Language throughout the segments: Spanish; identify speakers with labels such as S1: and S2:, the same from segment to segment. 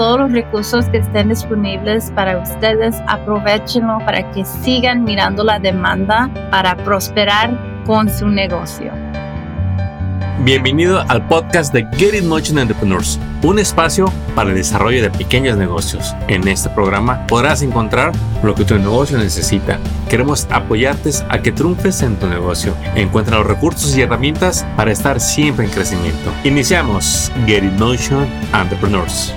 S1: todos los recursos que estén disponibles para ustedes. Aprovechenlo para que sigan mirando la demanda para prosperar con su negocio.
S2: Bienvenido al podcast de Get In Motion Entrepreneurs, un espacio para el desarrollo de pequeños negocios. En este programa podrás encontrar lo que tu negocio necesita. Queremos apoyarte a que triunfes en tu negocio. Encuentra los recursos y herramientas para estar siempre en crecimiento. Iniciamos Get In Motion Entrepreneurs.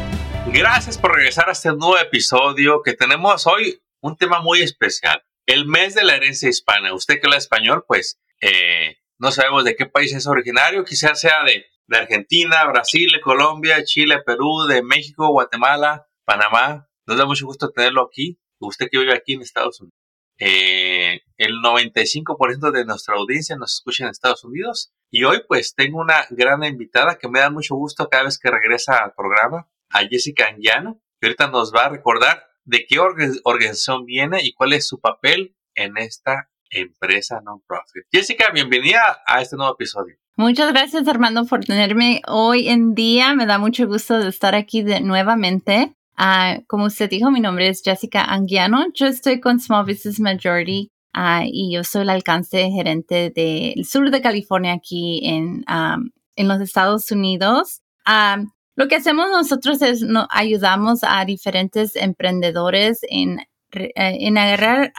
S2: Gracias por regresar a este nuevo episodio que tenemos hoy un tema muy especial. El mes de la herencia hispana. Usted que habla español, pues... Eh, no sabemos de qué país es originario, quizás sea de, Argentina, Brasil, Colombia, Chile, Perú, de México, Guatemala, Panamá. Nos da mucho gusto tenerlo aquí. Usted que vive aquí en Estados Unidos. Eh, el 95% de nuestra audiencia nos escucha en Estados Unidos. Y hoy pues tengo una gran invitada que me da mucho gusto cada vez que regresa al programa, a Jessica Anguiano, que ahorita nos va a recordar de qué organización viene y cuál es su papel en esta empresa non-profit. Jessica, bienvenida a este nuevo episodio.
S1: Muchas gracias Armando por tenerme hoy en día. Me da mucho gusto de estar aquí de, nuevamente. Uh, como usted dijo, mi nombre es Jessica Anguiano. Yo estoy con Small Business Majority uh, y yo soy el alcance gerente del sur de California aquí en, um, en los Estados Unidos. Um, lo que hacemos nosotros es no, ayudamos a diferentes emprendedores en eh, en agarrar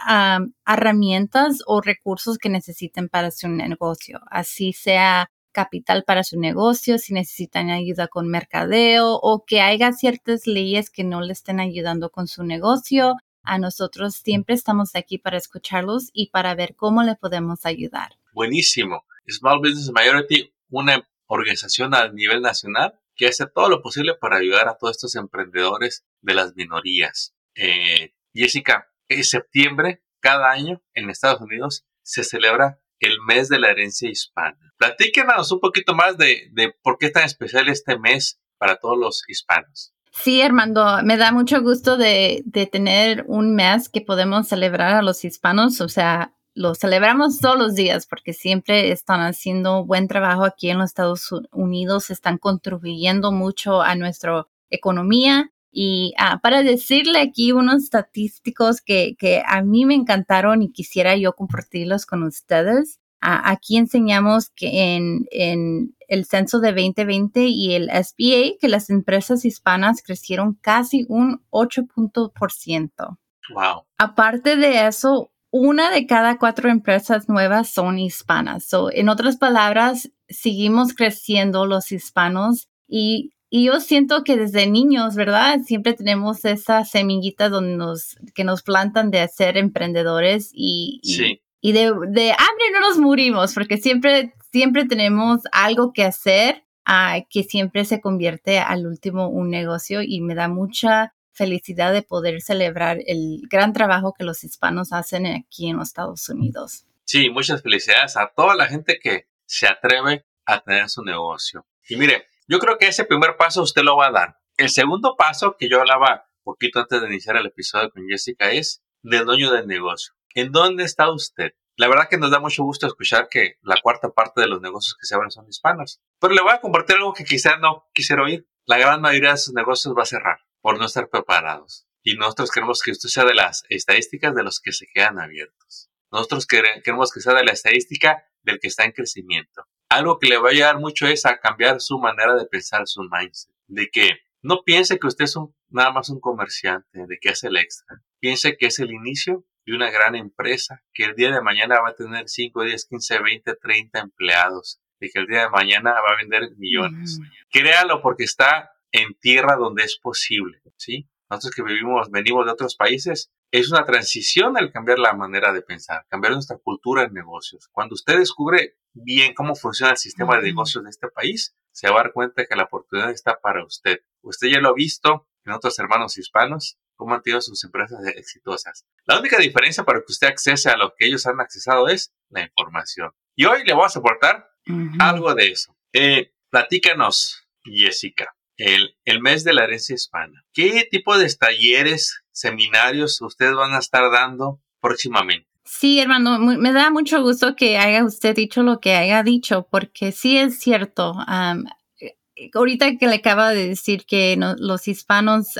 S1: herramientas o recursos que necesiten para su negocio, así sea capital para su negocio, si necesitan ayuda con mercadeo o que haya ciertas leyes que no le estén ayudando con su negocio. A nosotros siempre estamos aquí para escucharlos y para ver cómo le podemos ayudar.
S2: Buenísimo. Small Business Majority, una organización a nivel nacional que hace todo lo posible para ayudar a todos estos emprendedores de las minorías. Eh, Jessica, en septiembre, cada año en Estados Unidos se celebra el mes de la herencia hispana. Platíquenos un poquito más de, por qué es tan especial este mes para todos los hispanos.
S1: Sí, Armando, me da mucho gusto de, tener un mes que podemos celebrar a los hispanos, o sea, lo celebramos todos los días porque siempre están haciendo buen trabajo aquí en los Estados Unidos, están contribuyendo mucho a nuestra economía y ah, para decirle aquí unos estadísticos que, que, a mí me encantaron y quisiera yo compartirlos con ustedes. Ah, aquí enseñamos que en, en, el censo de 2020 y el SBA, que las empresas hispanas crecieron casi un 8%.
S2: Wow.
S1: Aparte de eso, una de cada cuatro empresas nuevas son hispanas. So, en otras palabras, seguimos creciendo los hispanos y y yo siento que desde niños, ¿verdad? Siempre tenemos esa semillita donde nos, que nos plantan de ser emprendedores y, y, de, de, hambre no nos morimos porque siempre, siempre tenemos algo que hacer uh, que siempre se convierte al último un negocio y me da mucha felicidad de poder celebrar el gran trabajo que los hispanos hacen aquí en los Estados Unidos.
S2: Sí, muchas felicidades a toda la gente que se atreve a tener su negocio. Y mire, yo creo que ese primer paso usted lo va a dar. El segundo paso que yo hablaba poquito antes de iniciar el episodio con Jessica es del dueño del negocio. ¿En dónde está usted? La verdad que nos da mucho gusto escuchar que la cuarta parte de los negocios que se abren son hispanos. Pero le voy a compartir algo que quizá no quisiera oír. La gran mayoría de sus negocios va a cerrar por no estar preparados. Y nosotros queremos que usted sea de las estadísticas de los que se quedan abiertos. Nosotros queremos que sea de la estadística del que está en crecimiento algo que le va a ayudar mucho es a cambiar su manera de pensar, su mindset. De que no piense que usted es nada más un comerciante, de que hace el extra. Piense que es el inicio de una gran empresa, que el día de mañana va a tener 5, 10, 15, 20, 30 empleados, y que el día de mañana va a vender millones. Créalo porque está en tierra donde es posible, ¿sí? Nosotros que vivimos, venimos de otros países, es una transición el cambiar la manera de pensar, cambiar nuestra cultura en negocios. Cuando usted descubre bien cómo funciona el sistema de negocios de este país, se va a dar cuenta que la oportunidad está para usted. Usted ya lo ha visto en otros hermanos hispanos, cómo han tenido sus empresas exitosas. La única diferencia para que usted accese a lo que ellos han accesado es la información. Y hoy le vamos a aportar algo de eso. Eh, platícanos, Jessica, el, el mes de la herencia hispana. ¿Qué tipo de talleres, seminarios ustedes van a estar dando próximamente?
S1: Sí, hermano, me da mucho gusto que haya usted dicho lo que haya dicho, porque sí es cierto. ahorita que le acaba de decir que los hispanos,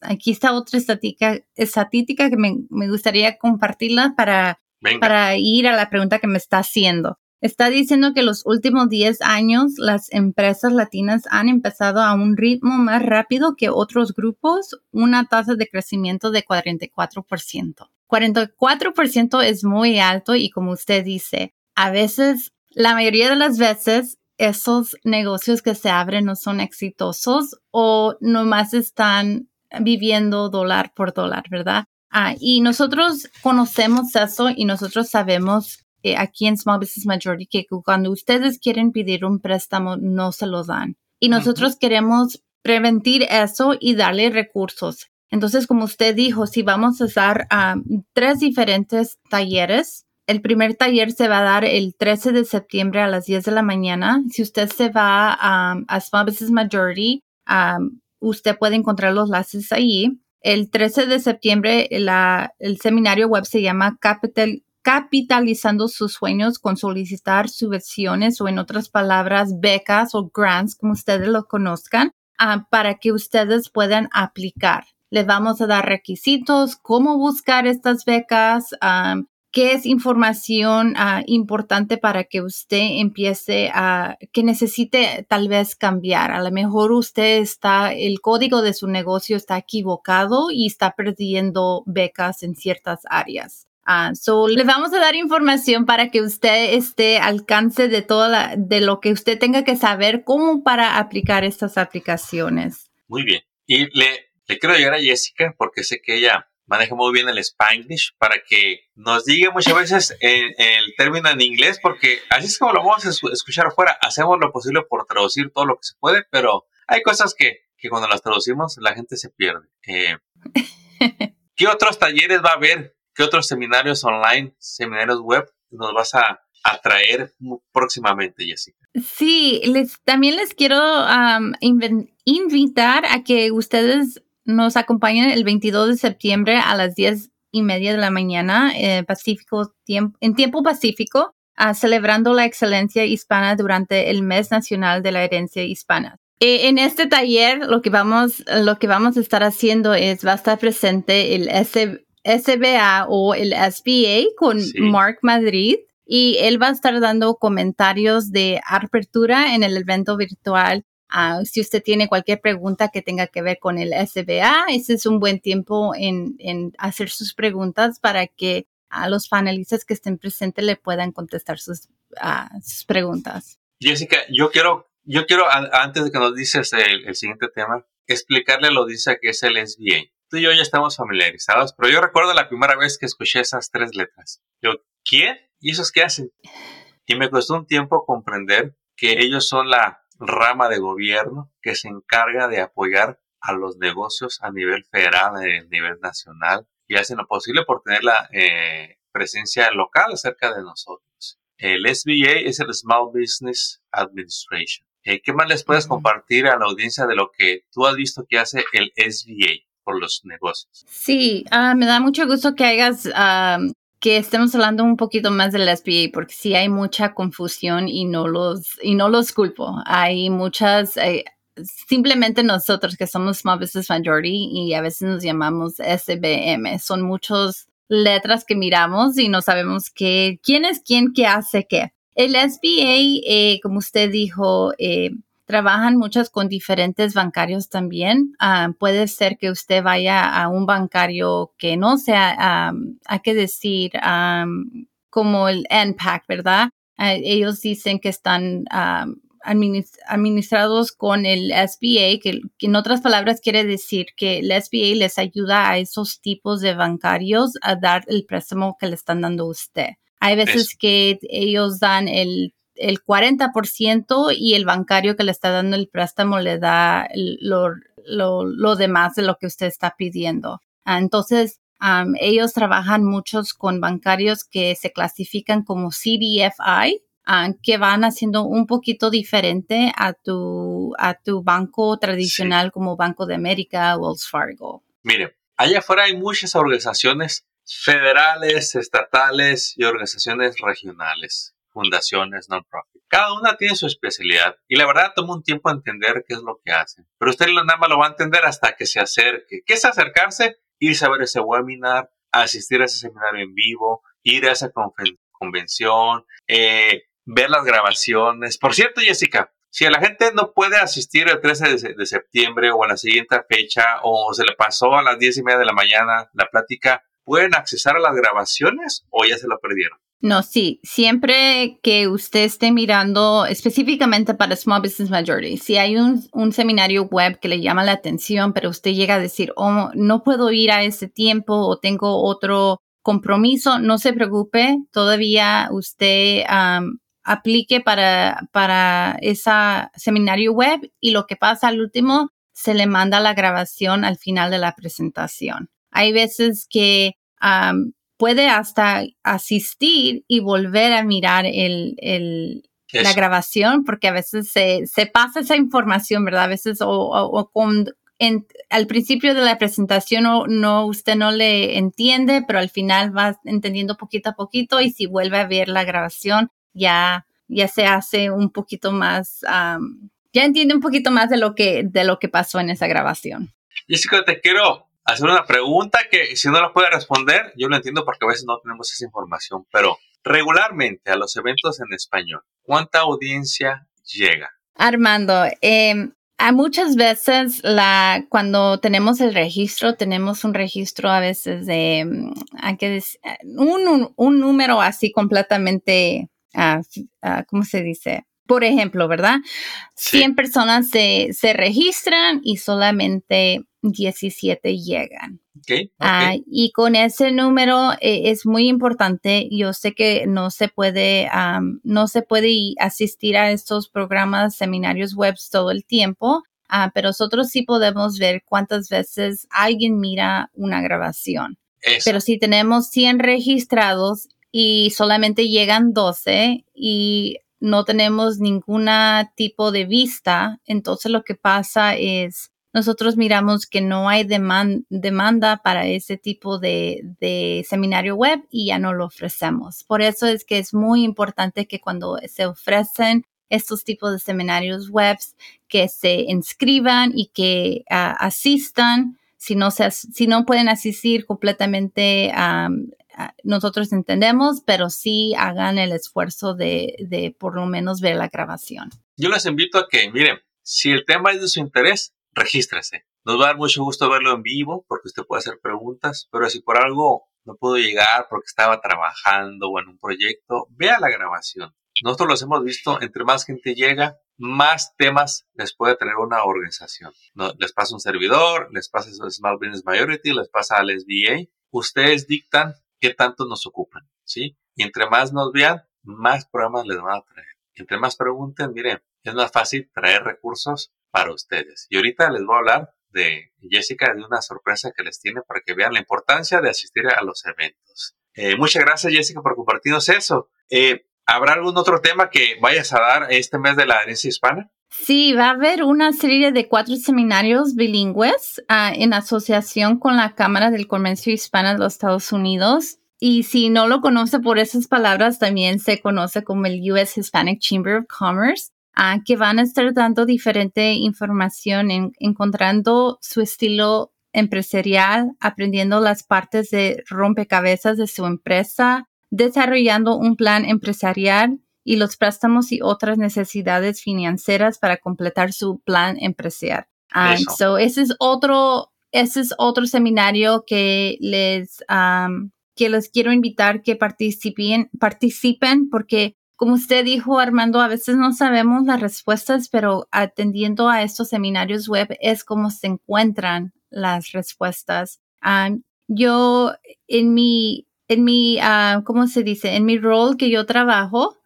S1: aquí está otra estadística, estadística que me, me gustaría compartirla para, para ir a la pregunta que me está haciendo. Está diciendo que los últimos 10 años las empresas latinas han empezado a un ritmo más rápido que otros grupos, una tasa de crecimiento de 44%. 44% es muy alto y como usted dice, a veces, la mayoría de las veces, esos negocios que se abren no son exitosos o nomás están viviendo dólar por dólar, ¿verdad? Ah, y nosotros conocemos eso y nosotros sabemos eh, aquí en Small Business Majority que cuando ustedes quieren pedir un préstamo no se lo dan. Y nosotros queremos prevenir eso y darle recursos. Entonces, como usted dijo, si vamos a dar tres diferentes talleres, el primer taller se va a dar el 13 de septiembre a las 10 de la mañana. Si usted se va a Small Business Majority, usted puede encontrar los enlaces ahí. El 13 de septiembre, el seminario web se llama Capital, capitalizando sus sueños con solicitar subvenciones o en otras palabras becas o grants, como ustedes lo conozcan, ah, para que ustedes puedan aplicar. Les vamos a dar requisitos, cómo buscar estas becas, ah, qué es información ah, importante para que usted empiece a, que necesite tal vez cambiar. A lo mejor usted está, el código de su negocio está equivocado y está perdiendo becas en ciertas áreas. Uh, so, le vamos a dar información para que usted esté al alcance de toda de lo que usted tenga que saber cómo para aplicar estas aplicaciones.
S2: Muy bien. Y le, le quiero llegar a Jessica porque sé que ella maneja muy bien el Spanglish para que nos diga muchas veces el término en inglés porque así es como lo vamos a escuchar afuera. Hacemos lo posible por traducir todo lo que se puede, pero hay cosas que, que cuando las traducimos la gente se pierde. Eh, ¿Qué otros talleres va a haber ¿Qué otros seminarios online, seminarios web nos vas a, traer próximamente, Jessica?
S1: Sí, les, también les quiero invitar a que ustedes nos acompañen el 22 de septiembre a las 10 y media de la mañana eh, Pacífico, en tiempo pacífico, celebrando la excelencia hispana durante el mes nacional de la herencia hispana. Eh, en este taller lo que vamos, lo que vamos a estar haciendo es va a estar presente el S SBA o el SBA con Mark Madrid y él va a estar dando comentarios de apertura en el evento virtual. Ah, si usted tiene cualquier pregunta que tenga que ver con el SBA, ese es un buen tiempo en, hacer sus preguntas para que a los panelistas que estén presentes le puedan contestar sus, sus preguntas.
S2: Jessica, yo quiero, yo quiero antes de que nos dices el, el siguiente tema, explicarle a la audiencia que es el SBA tú y yo ya estamos familiarizados, pero yo recuerdo la primera vez que escuché esas tres letras. Yo, ¿quién? ¿Y esos qué hacen? Y me costó un tiempo comprender que ellos son la rama de gobierno que se encarga de apoyar a los negocios a nivel federal, a nivel nacional, y hacen lo posible por tener la eh, presencia local cerca de nosotros. El SBA es el Small Business Administration. Eh, ¿Qué más les puedes compartir a la audiencia de lo que tú has visto que hace el SBA? Por los negocios.
S1: Sí, ah, me da mucho gusto que hagas, ah, que estemos hablando un poquito más del SBA, porque sí hay mucha confusión y no los, y no los culpo. Hay muchas, eh, simplemente nosotros que somos Small Business Majority y a veces nos llamamos SBM, son muchas letras que miramos y no sabemos qué, quién es quién, qué hace qué. El SBA, eh, como usted dijo, eh, trabajan muchas con diferentes bancarios también. Ah, puede ser que usted vaya a un bancario que no sea, hay que decir, como el NPAC, ¿verdad? Ah, ellos dicen que están administrados con el SBA, que, en otras palabras quiere decir que el SBA les ayuda a esos tipos de bancarios a dar el préstamo que le están dando a usted. Hay veces que ellos dan el el 40% y el bancario que le está dando el préstamo le da lo, lo, demás de lo que usted está pidiendo. Ah, entonces, ellos trabajan muchos con bancarios que se clasifican como CDFI, ah, que van haciendo un poquito diferente a tu, a tu banco tradicional como Banco de América, Wells Fargo.
S2: Mire, allá afuera hay muchas organizaciones federales, estatales y organizaciones regionales fundaciones non-profit. Cada una tiene su especialidad y la verdad toma un tiempo entender qué es lo que hacen. Pero usted nada más lo va a entender hasta que se acerque. ¿Qué es acercarse? Irse a ver ese webinar, asistir a ese seminario en vivo, ir a esa convención, eh, ver las grabaciones. Por cierto, Jessica, si la gente no puede asistir el 13 de, septiembre o a la siguiente fecha o se le pasó a las 10 y media de la mañana la plática, ¿pueden accesar a las grabaciones o ya se lo perdieron?
S1: No, sí, siempre que usted esté mirando específicamente para Small Business Majority, si hay un, un, seminario web que le llama la atención, pero usted llega a decir, oh, no puedo ir a ese tiempo o tengo otro compromiso, no se preocupe, todavía usted aplique para, para ese seminario web y lo que pasa al último, se le manda la grabación al final de la presentación. Hay veces que puede hasta asistir y volver a mirar el, el la grabación, porque a veces se, se, pasa esa información, ¿verdad? A veces o, o, con, en, al principio de la presentación no, no, usted no le entiende, pero al final va entendiendo poquito a poquito y si vuelve a ver la grabación ya, ya se hace un poquito más, ya entiende un poquito más de lo que, de lo que pasó en esa grabación.
S2: Jessica, te quiero hacer una pregunta que si no la puede responder, yo lo entiendo porque a veces no tenemos esa información, pero regularmente a los eventos en español, ¿cuánta audiencia llega?
S1: Armando, eh, a muchas veces la, cuando tenemos el registro, tenemos un registro a veces de hay que decir, un, un, número así completamente, uh, ¿cómo se dice? Por ejemplo, ¿verdad? 100 personas se, se registran y solamente 17 llegan.
S2: Ah,
S1: y con ese número eh, es muy importante. Yo sé que no se puede, no se puede asistir a estos programas, seminarios web todo el tiempo, uh, pero nosotros sí podemos ver cuántas veces alguien mira una grabación. Pero si tenemos 100 registrados y solamente llegan 12 y no tenemos ningún tipo de vista, entonces lo que pasa es nosotros miramos que no hay demanda para ese tipo de, seminario web y ya no lo ofrecemos. Por eso es que es muy importante que cuando se ofrecen estos tipos de seminarios web, que se inscriban y que ah, asistan. Si no, se, si no pueden asistir completamente, nosotros entendemos, pero sí hagan el esfuerzo de, de por lo menos ver la grabación.
S2: Yo les invito a que, miren, si el tema es de su interés, regístrese. Nos va a dar mucho gusto verlo en vivo porque usted puede hacer preguntas, pero si por algo no pudo llegar porque estaba trabajando o en un proyecto, vea la grabación. Nosotros los hemos visto, entre más gente llega, más temas les puede tener una organización. les pasa un servidor, les pasa Small Business Majority, les pasa al SBA. Ustedes dictan qué tanto nos ocupan, ¿sí? Y entre más nos vean, más programas les van a traer. Entre más pregunten, miren, es más fácil traer recursos para ustedes. Y ahorita les voy a hablar de Jessica, de una sorpresa que les tiene para que vean la importancia de asistir a los eventos. Eh, muchas gracias Jessica por compartirnos eso. Eh, ¿Habrá algún otro tema que vayas a dar este mes de la herencia hispana?
S1: Sí, va a haber una serie de cuatro seminarios bilingües ah, en asociación con la Cámara del Comercio Hispana de los Estados Unidos. Y si no lo conoce por esas palabras, también se conoce como el US Hispanic Chamber of Commerce que van a estar dando diferente información, encontrando su estilo empresarial, aprendiendo las partes de rompecabezas de su empresa, desarrollando un plan empresarial y los préstamos y otras necesidades financieras para completar su plan empresarial. ese es otro, ese es otro seminario que les, que les quiero invitar que participen, participen porque como usted dijo, Armando, a veces no sabemos las respuestas, pero atendiendo a estos seminarios web es como se encuentran las respuestas. Ah, yo, en mi, en mi, uh, ¿cómo se dice? En mi rol que yo trabajo,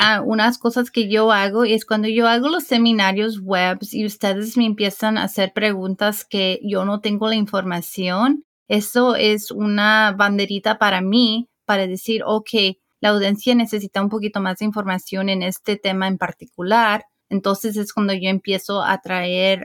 S1: ah, unas cosas que yo hago es cuando yo hago los seminarios web y ustedes me empiezan a hacer preguntas que yo no tengo la información, eso es una banderita para mí para decir, ok, la audiencia necesita un poquito más de información en este tema en particular. Entonces es cuando yo empiezo a traer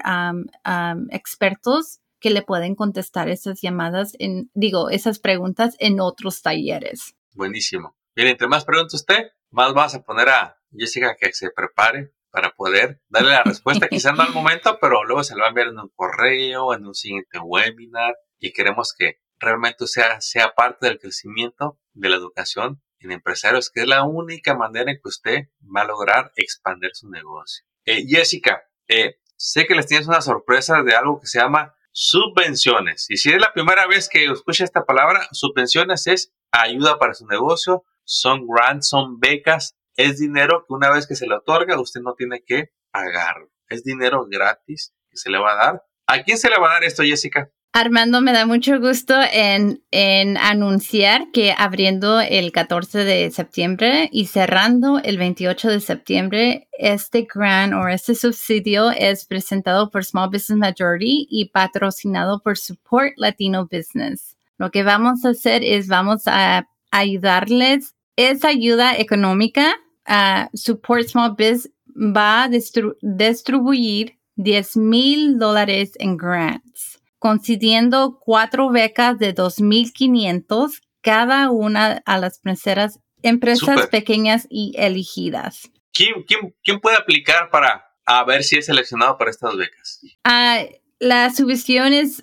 S1: expertos que le pueden contestar esas llamadas, en, digo, esas preguntas en otros talleres.
S2: Buenísimo. Bien, entre más preguntas usted, más vas a poner a Jessica que se prepare para poder darle la respuesta, quizás no al momento, pero luego se lo va a enviar en un correo, en un siguiente webinar y queremos que realmente sea, sea parte del crecimiento de la educación en empresarios, que es la única manera en que usted va a lograr expandir su negocio. Eh, Jessica, eh, sé que les tienes una sorpresa de algo que se llama subvenciones. Y si es la primera vez que escucha esta palabra, subvenciones es ayuda para su negocio, son grants, son becas, es dinero que una vez que se le otorga, usted no tiene que pagarlo. Es dinero gratis que se le va a dar. ¿A quién se le va a dar esto, Jessica?
S1: Armando, me da mucho gusto en, en, anunciar que abriendo el 14 de septiembre y cerrando el 28 de septiembre, este grant o este subsidio es presentado por Small Business Majority y patrocinado por Support Latino Business. Lo que vamos a hacer es vamos a ayudarles. Esa ayuda económica, a Support Small Business va a distribuir 10 mil dólares en grants concediendo cuatro becas de 2.500 cada una a las empresas, empresas pequeñas y elegidas.
S2: ¿Quién, quién, puede aplicar para a ver si es seleccionado para estas becas?
S1: Uh, las subvenciones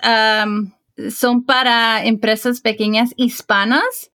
S1: son para empresas pequeñas hispanas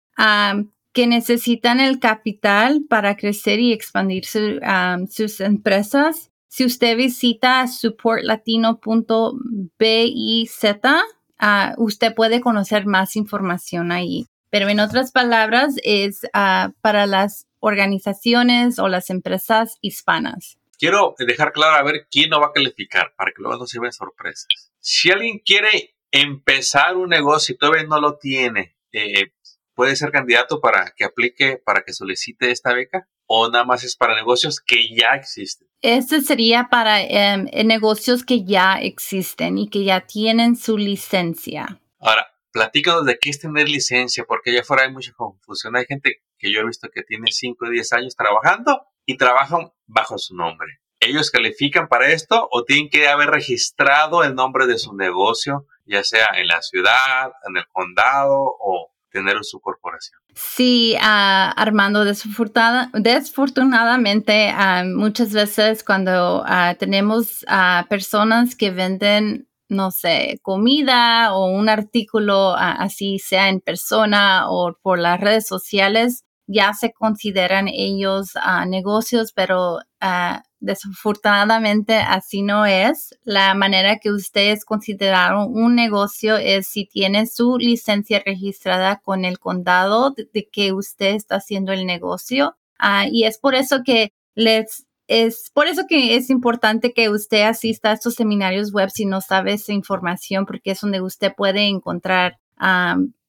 S1: que necesitan el capital para crecer y expandir sus empresas si usted visita supportlatino.biz, uh, usted puede conocer más información ahí. Pero en otras palabras, es uh, para las organizaciones o las empresas hispanas.
S2: Quiero dejar claro a ver quién no va a calificar para que luego no se vean sorpresas. Si alguien quiere empezar un negocio y todavía no lo tiene, eh, puede ser candidato para que aplique, para que solicite esta beca o nada más es para negocios que ya existen?
S1: Este sería para em, negocios que ya existen y que ya tienen su licencia.
S2: Ahora, platícanos de qué es tener licencia, porque allá afuera hay mucha confusión. Hay gente que yo he visto que tiene 5 o 10 años trabajando y trabajan bajo su nombre. ¿Ellos califican para esto o tienen que haber registrado el nombre de su negocio, ya sea en la ciudad, en el condado o tener su corporación?
S1: Sí, uh, Armando, desfortunadamente uh, muchas veces cuando uh, tenemos personas que venden, no sé, comida o un artículo así, sea en persona o por las redes sociales, ya se consideran ellos negocios, pero Desafortunadamente así no es. La manera que ustedes consideraron un negocio es si tiene su licencia registrada con el condado de, que usted está haciendo el negocio. Ah, y es por eso que les es por eso que es importante que usted asista a estos seminarios web si no sabe esa información, porque es donde usted puede encontrar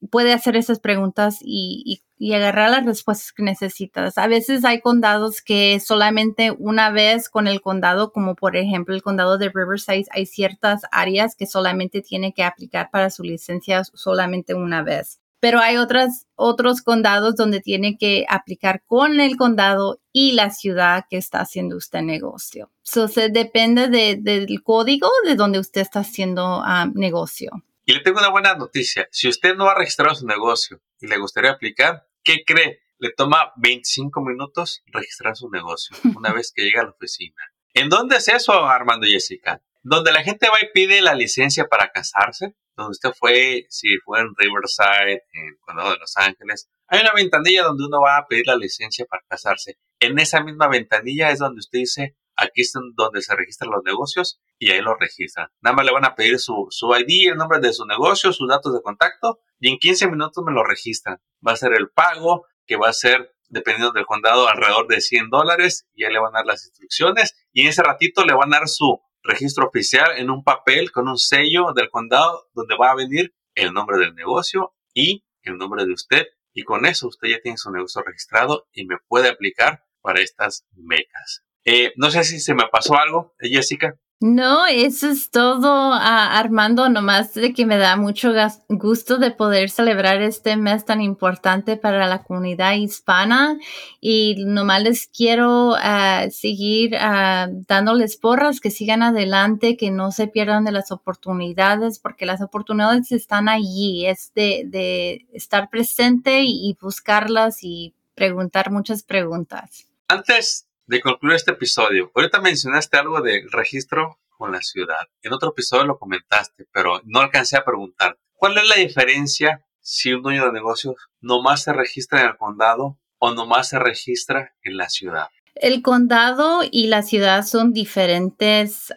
S1: puede hacer esas preguntas y, agarrar las respuestas que necesitas. A veces hay condados que solamente una vez con el condado, como por ejemplo el condado de Riverside, hay ciertas áreas que solamente tiene que aplicar para su licencia solamente una vez. Pero hay otras, otros condados donde tiene que aplicar con el condado y la ciudad que está haciendo usted negocio. Eso depende del código de donde usted está haciendo negocio.
S2: Y le tengo una buena noticia. Si usted no ha registrado su negocio y le gustaría aplicar, ¿qué cree? Le toma 25 minutos registrar su negocio una vez que llega a la oficina. ¿En dónde es eso, Armando y Jessica? Donde la gente va y pide la licencia para casarse, donde usted fue, si fue en Riverside, en Condado de Los Ángeles, hay una ventanilla donde uno va a pedir la licencia para casarse. En esa misma ventanilla es donde usted dice, aquí es donde se registran los negocios y ahí lo registran. Nada más le van a pedir su, su ID, el nombre de su negocio, sus datos de contacto y en 15 minutos me lo registran. Va a ser el pago que va a ser, dependiendo del condado, alrededor de 100 dólares y ahí le van a dar las instrucciones y en ese ratito le van a dar su registro oficial en un papel con un sello del condado donde va a venir el nombre del negocio y el nombre de usted y con eso usted ya tiene su negocio registrado y me puede aplicar para estas becas. Eh, no sé si se me pasó algo, Jessica.
S1: No, eso es todo, ah, Armando, nomás de que me da mucho gusto de poder celebrar este mes tan importante para la comunidad hispana y nomás les quiero ah, seguir uh, dándoles porras, que sigan adelante, que no se pierdan de las oportunidades, porque las oportunidades están allí, es de, de estar presente y buscarlas y preguntar muchas preguntas.
S2: Antes de concluir este episodio, ahorita mencionaste algo del registro con la ciudad. En otro episodio lo comentaste, pero no alcancé a preguntar. ¿Cuál es la diferencia si un dueño de negocios nomás se registra en el condado o nomás se registra en la ciudad?
S1: El condado y la ciudad son diferentes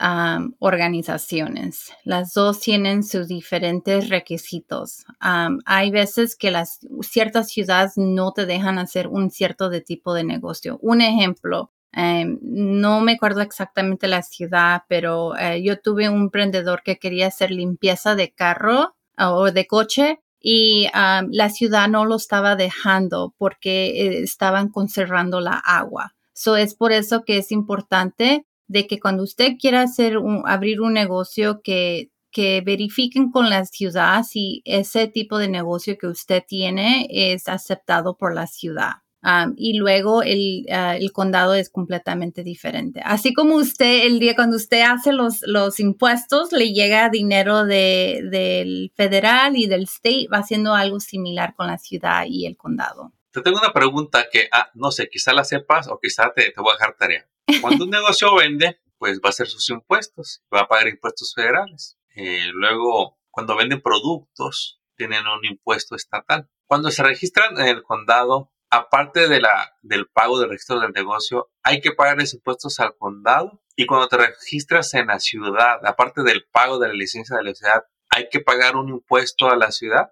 S1: organizaciones. Las dos tienen sus diferentes requisitos. hay veces que las ciertas ciudades no te dejan hacer un cierto tipo de negocio. Un ejemplo, em, no me acuerdo exactamente la ciudad, pero eh, yo tuve un emprendedor que quería hacer limpieza de carro o de coche y la ciudad no lo estaba dejando porque eh, estaban conservando la agua. So es por eso que es importante de que cuando usted quiera hacer un, abrir un negocio que, que verifiquen con la ciudad si ese tipo de negocio que usted tiene es aceptado por la ciudad. Um, y luego el, uh, el, condado es completamente diferente. Así como usted, el día cuando usted hace los, los impuestos, le llega dinero de, del federal y del state, va haciendo algo similar con la ciudad y el condado.
S2: Te tengo una pregunta que, ah, no sé, quizá la sepas o quizá te, te voy a dejar tarea. Cuando un negocio vende, pues va a hacer sus impuestos, va a pagar impuestos federales. Eh, luego, cuando venden productos, tienen un impuesto estatal. Cuando se registran en el condado, aparte de la, del pago del registro del negocio, hay que pagar los impuestos al condado. Y cuando te registras en la ciudad, aparte del pago de la licencia de la ciudad, hay que pagar un impuesto a la ciudad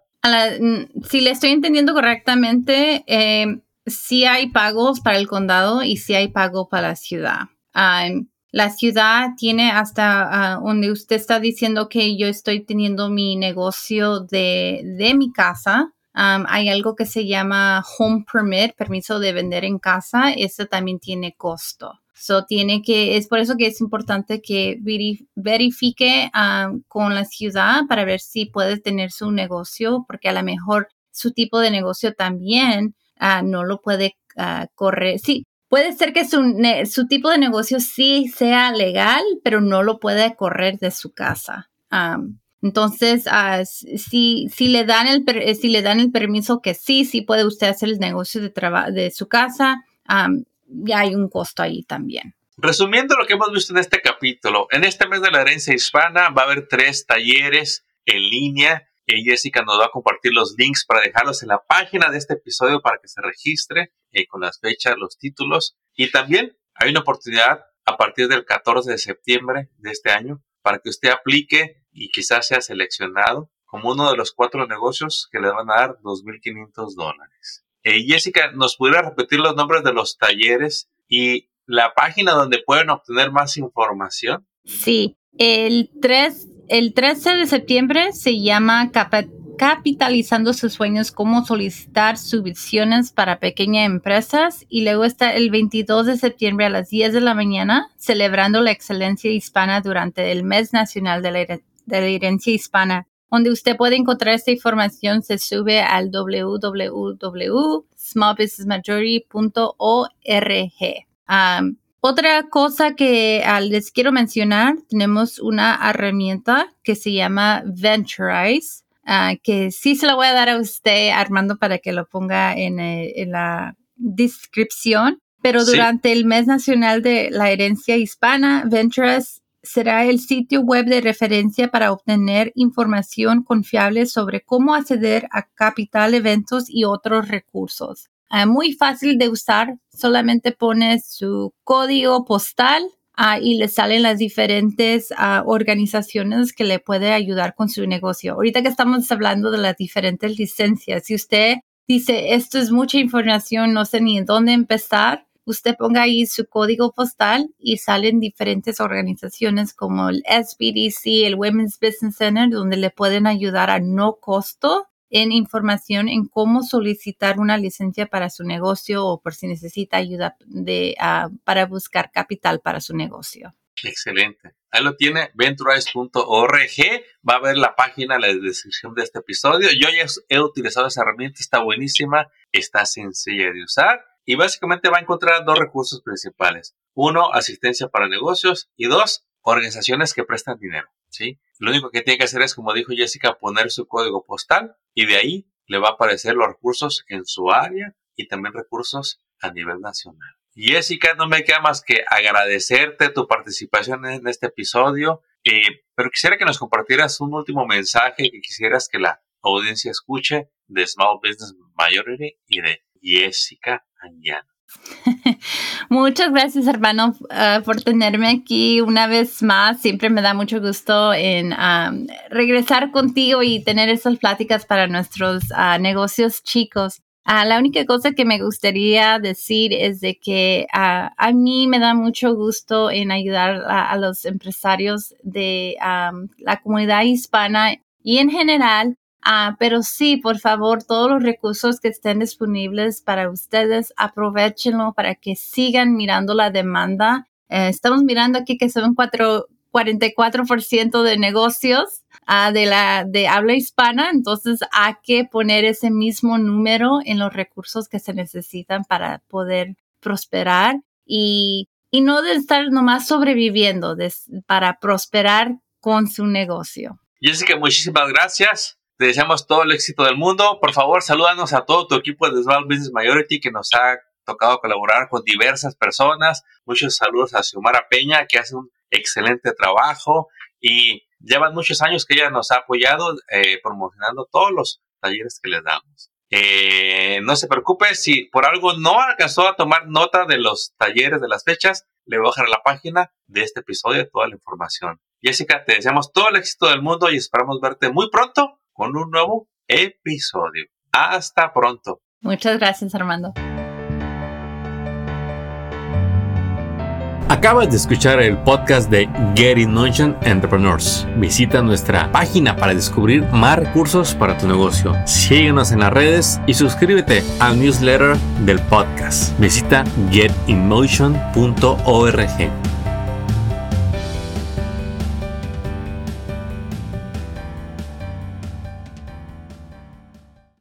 S1: si le estoy entendiendo correctamente, eh, sí hay pagos para el condado y sí hay pago para la ciudad. la ciudad tiene hasta ah, donde usted está diciendo que yo estoy teniendo mi negocio de, de mi casa. Hay algo que se llama home permit, permiso de vender en casa. Eso también tiene costo. So, tiene que, es por eso que es importante que verifique ah, con la ciudad para ver si puede tener su negocio, porque a lo mejor su tipo de negocio también ah, no lo puede uh, correr. Sí, puede ser que su, su, tipo de negocio sí sea legal, pero no lo puede correr de su casa. Entonces, si, si, le dan el, si le dan el permiso que sí, sí puede usted hacer el negocio de, de su casa, ya hay un costo ahí también.
S2: Resumiendo lo que hemos visto en este capítulo, en este mes de la herencia hispana va a haber tres talleres en línea y Jessica nos va a compartir los links para dejarlos en la página de este episodio para que se registre eh, con las fechas, los títulos. Y también hay una oportunidad a partir del 14 de septiembre de este año para que usted aplique y quizás sea seleccionado como uno de los cuatro negocios que le van a dar 2.500 dólares. Eh, Jessica, ¿nos pudiera repetir los nombres de los talleres y la página donde pueden obtener más información?
S1: Sí, el, 3, el 13 de septiembre se llama Capitalizando sus sueños, cómo solicitar subvenciones para pequeñas empresas. Y luego está el 22 de septiembre a las 10 de la mañana, celebrando la excelencia hispana durante el mes nacional de la, de la herencia hispana donde usted puede encontrar esta información se sube al www.smallbusinessmajority.org. otra cosa que ah, les quiero mencionar, tenemos una herramienta que se llama Venturize, uh, que sí se la voy a dar a usted, Armando, para que lo ponga en, eh, la descripción. Pero durante el mes nacional de la herencia hispana, Venturize será el sitio web de referencia para obtener información confiable sobre cómo acceder a capital, eventos y otros recursos. Ah, muy fácil de usar, solamente pone su código postal ah, y le salen las diferentes ah, organizaciones que le puede ayudar con su negocio. Ahorita que estamos hablando de las diferentes licencias, si usted dice esto es mucha información, no sé ni dónde empezar, usted ponga ahí su código postal y salen diferentes organizaciones como el SBDC, el Women's Business Center, donde le pueden ayudar a no costo en información en cómo solicitar una licencia para su negocio o por si necesita ayuda de, ah, para buscar capital para su negocio.
S2: Excelente. Ahí lo tiene, venturize.org. Va a ver la página, la descripción de este episodio. Yo ya he utilizado esa herramienta, está buenísima, está sencilla de usar y básicamente va a encontrar dos recursos principales. Uno, asistencia para negocios y dos, organizaciones que prestan dinero. ¿sí? Lo único que tiene que hacer es, como dijo Jessica, poner su código postal y de ahí le va a aparecer los recursos en su área y también recursos a nivel nacional. Jessica, no me queda más que agradecerte tu participación en este episodio, eh, pero quisiera que nos compartieras un último mensaje que quisieras que la audiencia escuche de Small Business Majority y de Jessica
S1: Muchas gracias, hermano, ah, por tenerme aquí una vez más. Siempre me da mucho gusto en regresar contigo y tener esas pláticas para nuestros ah, negocios chicos. Ah, la única cosa que me gustaría decir es de que a mí me da mucho gusto en ayudar a, los empresarios de la comunidad hispana y en general Ah, pero sí, por favor, todos los recursos que estén disponibles para ustedes, aprovechenlo para que sigan mirando la demanda. Eh, estamos mirando aquí que son 4, 44% de negocios ah, de la de habla hispana, entonces hay que poner ese mismo número en los recursos que se necesitan para poder prosperar y, y no de estar nomás sobreviviendo, para prosperar con su negocio.
S2: Jessica, muchísimas gracias. Te deseamos todo el éxito del mundo. Por favor, salúdanos a todo tu equipo de Small Business Majority que nos ha tocado colaborar con diversas personas. Muchos saludos a Xiomara Peña, que hace un excelente trabajo y llevan muchos años que ella nos ha apoyado eh, promocionando todos los talleres que les damos. Eh, no se preocupe si por algo no alcanzó a tomar nota de los talleres de las fechas, le voy a dejar a la página de este episodio toda la información. Jessica, te deseamos todo el éxito del mundo y esperamos verte muy pronto con un nuevo episodio. Hasta pronto.
S1: Muchas gracias, Armando.
S2: Acabas de escuchar el podcast de Getting Notion Entrepreneurs. Visita nuestra página para descubrir más recursos para tu negocio. Síguenos en las redes y suscríbete al newsletter del podcast. Visita getinmotion.org.